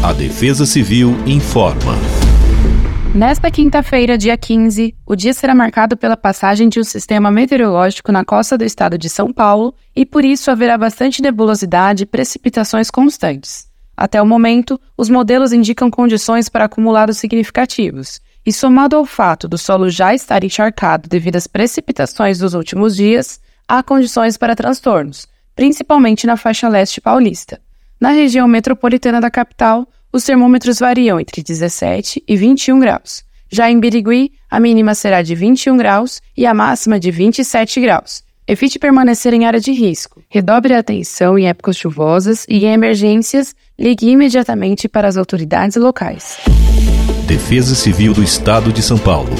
A Defesa Civil informa. Nesta quinta-feira, dia 15, o dia será marcado pela passagem de um sistema meteorológico na costa do estado de São Paulo e por isso haverá bastante nebulosidade e precipitações constantes. Até o momento, os modelos indicam condições para acumulados significativos, e somado ao fato do solo já estar encharcado devido às precipitações dos últimos dias, há condições para transtornos, principalmente na faixa leste paulista. Na região metropolitana da capital, os termômetros variam entre 17 e 21 graus. Já em Birigui, a mínima será de 21 graus e a máxima de 27 graus. Evite permanecer em área de risco. Redobre a atenção em épocas chuvosas e em emergências, ligue imediatamente para as autoridades locais. Defesa Civil do Estado de São Paulo.